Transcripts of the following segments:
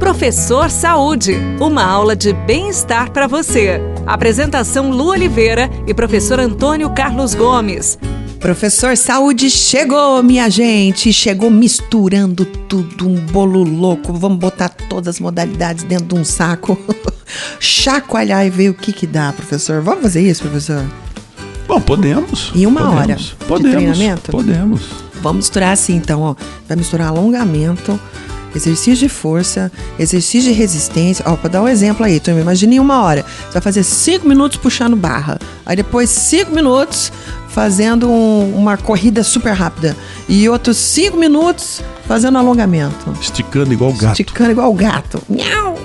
Professor Saúde, uma aula de bem-estar para você. Apresentação Lu Oliveira e professor Antônio Carlos Gomes. Professor Saúde chegou, minha gente. Chegou misturando tudo, um bolo louco. Vamos botar todas as modalidades dentro de um saco. Chacoalhar e ver o que que dá, professor. Vamos fazer isso, professor? Bom, podemos. Em uma podemos, hora podemos, de treinamento? Podemos. Vamos misturar assim, então, ó. Vai misturar alongamento, exercício de força, exercício de resistência. Ó, para dar um exemplo aí, tu imagina em uma hora. Você vai fazer cinco minutos puxando barra. Aí depois cinco minutos fazendo um- uma corrida super rápida. E outros cinco minutos fazendo alongamento. Esticando igual gato. Esticando igual gato. Miau!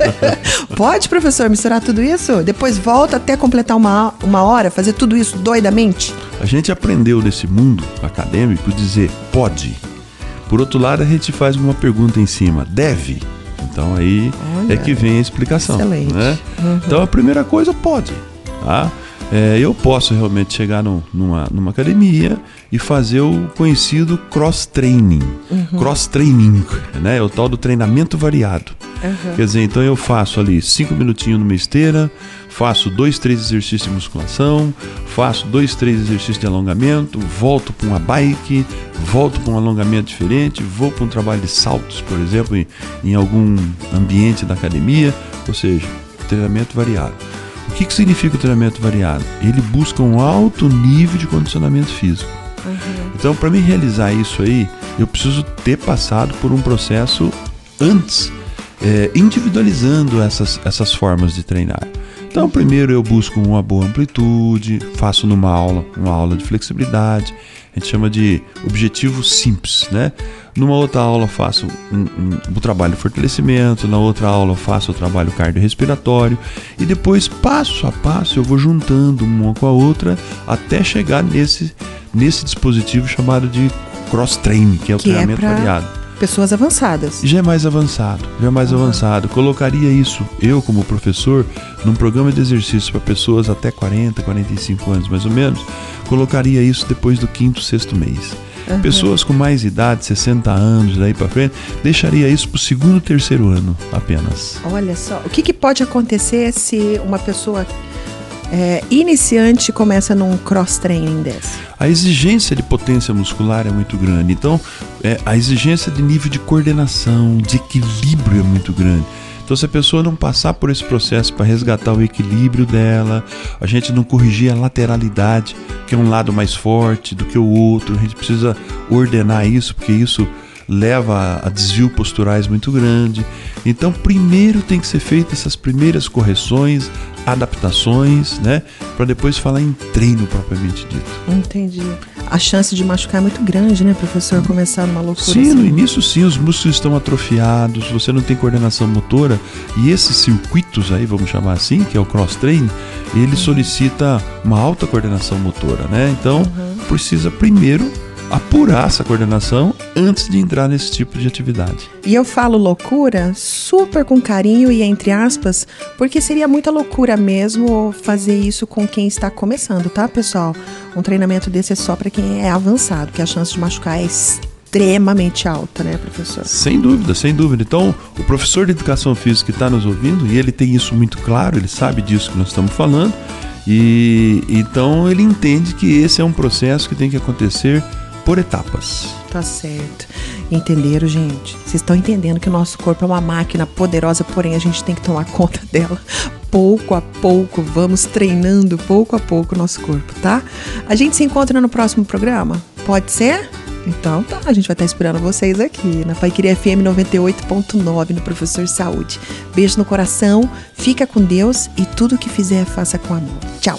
Pode, professor, misturar tudo isso? Depois volta até completar uma, uma hora, fazer tudo isso doidamente? A gente aprendeu nesse mundo acadêmico dizer pode. Por outro lado, a gente faz uma pergunta em cima, deve. Então aí Olha, é que vem a explicação. excelente. né? Então a primeira coisa pode. Tá? É, eu posso realmente chegar num- numa, numa academia e fazer o conhecido cross-training. Cross-training, né? É o tal do treinamento variado. Quer dizer, então eu faço ali cinco minutinhos numa esteira, faço dois, três exercícios de musculação, faço dois, três exercícios de alongamento, volto para uma bike, volto para um alongamento diferente, vou para um trabalho de saltos, por exemplo, em, em algum ambiente da academia, ou seja, treinamento variado. O que, que significa o treinamento variado? Ele busca um alto nível de condicionamento físico. Então, para mim realizar isso aí, eu preciso ter passado por um processo antes, é, individualizando essas, essas formas de treinar. Então, primeiro eu busco uma boa amplitude, faço numa aula uma aula de flexibilidade, a gente chama de objetivo simples, né? Numa outra aula faço um, um- o trabalho de fortalecimento, na outra aula faço o trabalho cardiorrespiratório e depois, passo a passo, eu vou juntando uma com a outra até chegar nesse, nesse dispositivo chamado de cross-training, que é o Que é treinamento pra- variado Pessoas avançadas. já é mais avançado, já é mais avançado. Colocaria isso, eu como professor, num programa de exercício para pessoas até 40, 45 anos mais ou menos, colocaria isso depois do quinto, sexto mês. Pessoas com mais idade, 60 anos, daí para frente, deixaria isso para o segundo, terceiro ano apenas. Olha só, o que, que pode acontecer se uma pessoa é, iniciante começa num cross-training desse? A exigência de potência muscular é muito grande, então é, a exigência de nível de coordenação, de equilíbrio é muito grande. Então, se a pessoa não passar por esse processo para resgatar o equilíbrio dela, a gente não corrigir a lateralidade, que é um lado mais forte do que o outro, a gente precisa ordenar isso, porque isso leva a desvio posturais muito grande. Então, primeiro tem que ser feitas essas primeiras correções, adaptações, né, para depois falar em treino propriamente dito. Entendi. A chance de machucar é muito grande, né, professor? Começar numa loucura Sim, no assim. início sim, os músculos estão atrofiados, você não tem coordenação motora e esses circuitos aí, vamos chamar assim, que é o cross train, ele solicita uma alta coordenação motora, né? Então, precisa primeiro apurar essa coordenação antes de entrar nesse tipo de atividade. E eu falo loucura super com carinho e entre aspas, porque seria muita loucura mesmo fazer isso com quem está começando, tá, pessoal? Um treinamento desse é só para quem é avançado, que a chance de machucar é extremamente alta, né, professor? Sem dúvida, sem dúvida. Então, o professor de educação física que está nos ouvindo, e ele tem isso muito claro, ele sabe disso que nós estamos falando, e então ele entende que esse é um processo que tem que acontecer por etapas. Tá certo. Entenderam, gente? Vocês estão entendendo que o nosso corpo é uma máquina poderosa, porém a gente tem que tomar conta dela pouco a pouco. Vamos treinando pouco a pouco o nosso corpo, tá? A gente se encontra no próximo programa? Pode ser? Então tá, a gente vai estar esperando vocês aqui na Paiqueria FM 98.9 no Professor Saúde. Beijo no coração, fica com Deus e tudo que fizer, faça com amor. Tchau!